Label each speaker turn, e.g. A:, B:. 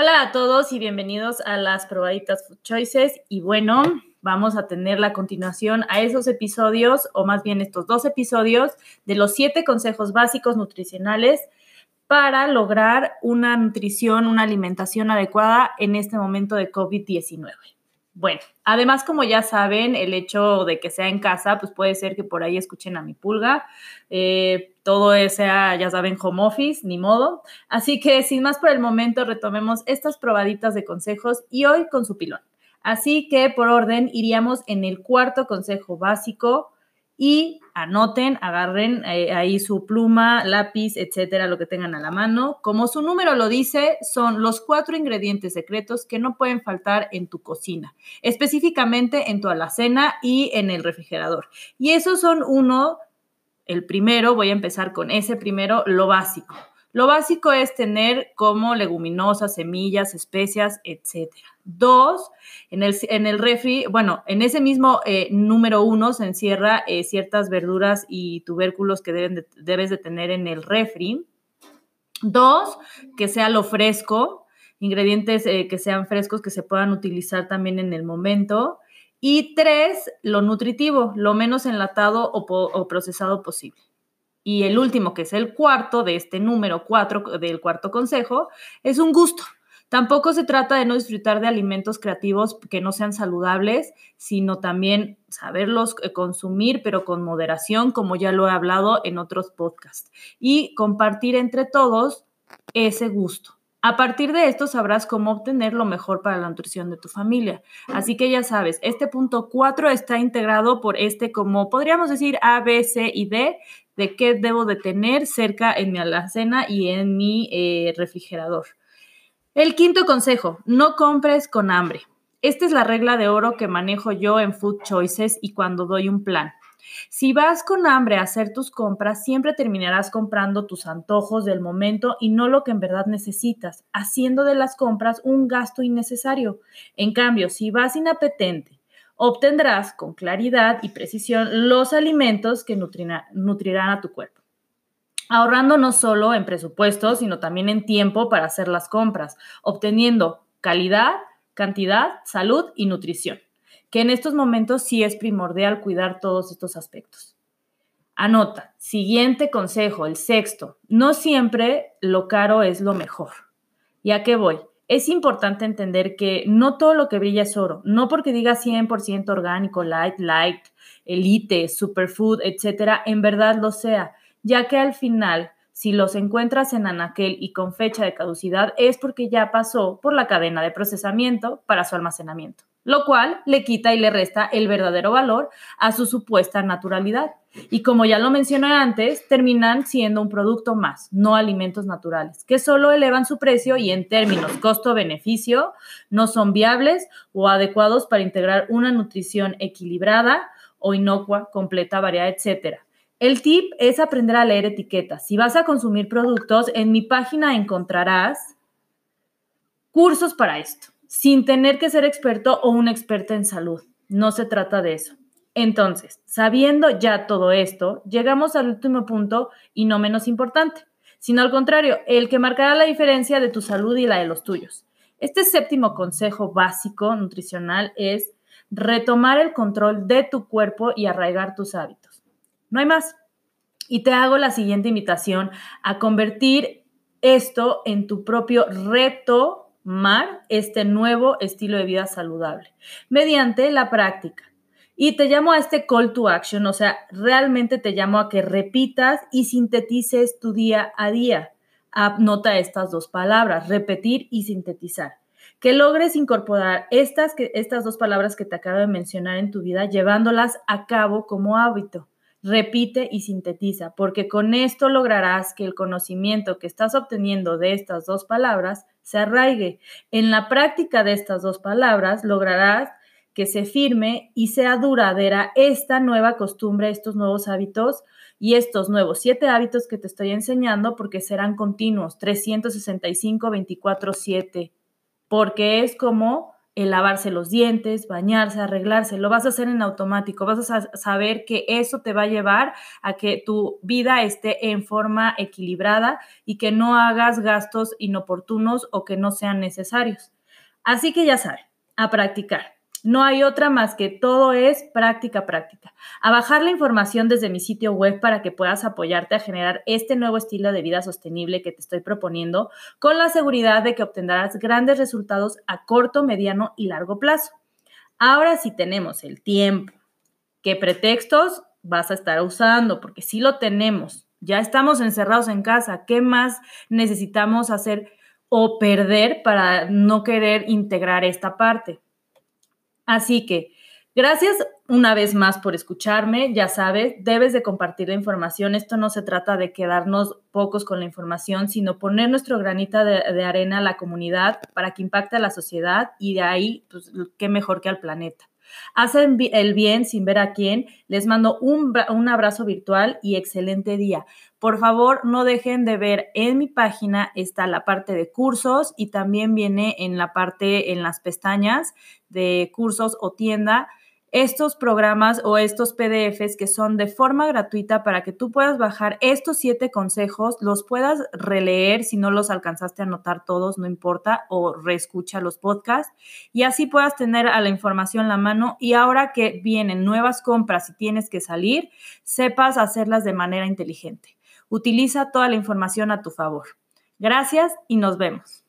A: Hola a todos y bienvenidos a las probaditas Food Choices. Y bueno, vamos a tener la continuación a esos episodios, o más bien estos dos episodios, de los siete consejos básicos nutricionales para lograr una nutrición, una alimentación adecuada en este momento de COVID-19. Bueno, además, como ya saben, el hecho de que sea en casa, pues puede ser que por ahí escuchen a mi pulga. Eh, todo sea, ya saben, home office, ni modo. Así que, sin más por el momento, retomemos estas probaditas de consejos y hoy con su pilón. Así que, por orden, iríamos en el cuarto consejo básico y anoten, agarren eh, ahí su pluma, lápiz, etcétera, lo que tengan a la mano. Como su número lo dice, son los cuatro ingredientes secretos que no pueden faltar en tu cocina, específicamente en tu alacena y en el refrigerador. Y esos son uno, el primero, voy a empezar con ese primero, lo básico. Lo básico es tener como leguminosas, semillas, especias, etcétera. Dos, en el, en el refri, bueno, en ese mismo eh, número uno se encierra eh, ciertas verduras y tubérculos que debes de tener en el refri. Dos, que sea lo fresco, ingredientes eh, que sean frescos que se puedan utilizar también en el momento. Y tres, lo nutritivo, lo menos enlatado o procesado posible. Y el último, que es el cuarto de este número cuatro del cuarto consejo, es un gusto. Tampoco se trata de no disfrutar de alimentos creativos que no sean saludables, sino también saberlos eh, consumir, pero con moderación, como ya lo he hablado en otros podcasts, y compartir entre todos ese gusto. A partir de esto sabrás cómo obtener lo mejor para la nutrición de tu familia. Así que ya sabes, este punto 4 está integrado por este como podríamos decir A, B, C y D de qué debo de tener cerca en mi alacena y en mi eh, refrigerador. El quinto consejo, no compres con hambre. Esta es la regla de oro que manejo yo en Food Choices y cuando doy un plan. Si vas con hambre a hacer tus compras, siempre terminarás comprando tus antojos del momento y no lo que en verdad necesitas, haciendo de las compras un gasto innecesario. En cambio, si vas inapetente, obtendrás con claridad y precisión los alimentos que nutrirán a tu cuerpo ahorrando no solo en presupuesto, sino también en tiempo para hacer las compras, obteniendo calidad, cantidad, salud y nutrición, que en estos momentos sí es primordial cuidar todos estos aspectos. Anota, siguiente consejo, el sexto, no siempre lo caro es lo mejor. ¿Y a qué voy? Es importante entender que no todo lo que brilla es oro, no porque diga 100% orgánico, light, light, elite, superfood, etcétera, en verdad lo sea ya que al final, si los encuentras en anaquel y con fecha de caducidad, es porque ya pasó por la cadena de procesamiento para su almacenamiento, lo cual le quita y le resta el verdadero valor a su supuesta naturalidad. Y como ya lo mencioné antes, terminan siendo un producto más, no alimentos naturales, que solo elevan su precio y en términos costo-beneficio no son viables o adecuados para integrar una nutrición equilibrada o inocua, completa, variada, etcétera el tip es aprender a leer etiquetas. Si vas a consumir productos, en mi página encontrarás cursos para esto, sin tener que ser experto o una experta en salud. No se trata de eso. Entonces, sabiendo ya todo esto, llegamos al último punto y no menos importante, sino al contrario, el que marcará la diferencia de tu salud y la de los tuyos. Este séptimo consejo básico nutricional es retomar el control de tu cuerpo y arraigar tus hábitos. No hay más. Y te hago la siguiente invitación a convertir esto en tu propio reto mar, este nuevo estilo de vida saludable, mediante la práctica. Y te llamo a este call to action, o sea, realmente te llamo a que repitas y sintetices tu día a día. Nota estas dos palabras, repetir y sintetizar. Que logres incorporar estas, estas dos palabras que te acabo de mencionar en tu vida, llevándolas a cabo como hábito repite y sintetiza, porque con esto lograrás que el conocimiento que estás obteniendo de estas dos palabras se arraigue. En la práctica de estas dos palabras lograrás que se firme y sea duradera esta nueva costumbre, estos nuevos hábitos y estos nuevos siete hábitos que te estoy enseñando porque serán continuos, 365, 24, 7, porque es como el lavarse los dientes, bañarse, arreglarse, lo vas a hacer en automático, vas a saber que eso te va a llevar a que tu vida esté en forma equilibrada y que no hagas gastos inoportunos o que no sean necesarios. Así que ya saben, a practicar. No hay otra más que todo es práctica, práctica. A bajar la información desde mi sitio web para que puedas apoyarte a generar este nuevo estilo de vida sostenible que te estoy proponiendo con la seguridad de que obtendrás grandes resultados a corto, mediano y largo plazo. Ahora sí tenemos el tiempo. ¿Qué pretextos vas a estar usando? Porque si lo tenemos. Ya estamos encerrados en casa. ¿Qué más necesitamos hacer o perder para no querer integrar esta parte? Así que, gracias una vez más por escucharme. Ya sabes, debes de compartir la información. Esto no se trata de quedarnos pocos con la información, sino poner nuestro granita de, arena a la comunidad para que impacte a la sociedad y de ahí, pues, qué mejor que al planeta. Hacen el bien sin ver a quién. Les mando un, un, abrazo virtual y excelente día. Por favor, no dejen de ver en mi página está la parte de cursos y también viene en la parte, en las pestañas de cursos o tienda estos programas o estos PDFs que son de forma gratuita para que tú puedas bajar estos siete consejos, los puedas releer si no los alcanzaste a anotar todos, no importa, o reescucha los podcasts y así puedas tener a la información en la mano y ahora que vienen nuevas compras y tienes que salir, sepas hacerlas de manera inteligente. Utiliza toda la información a tu favor. Gracias y nos vemos.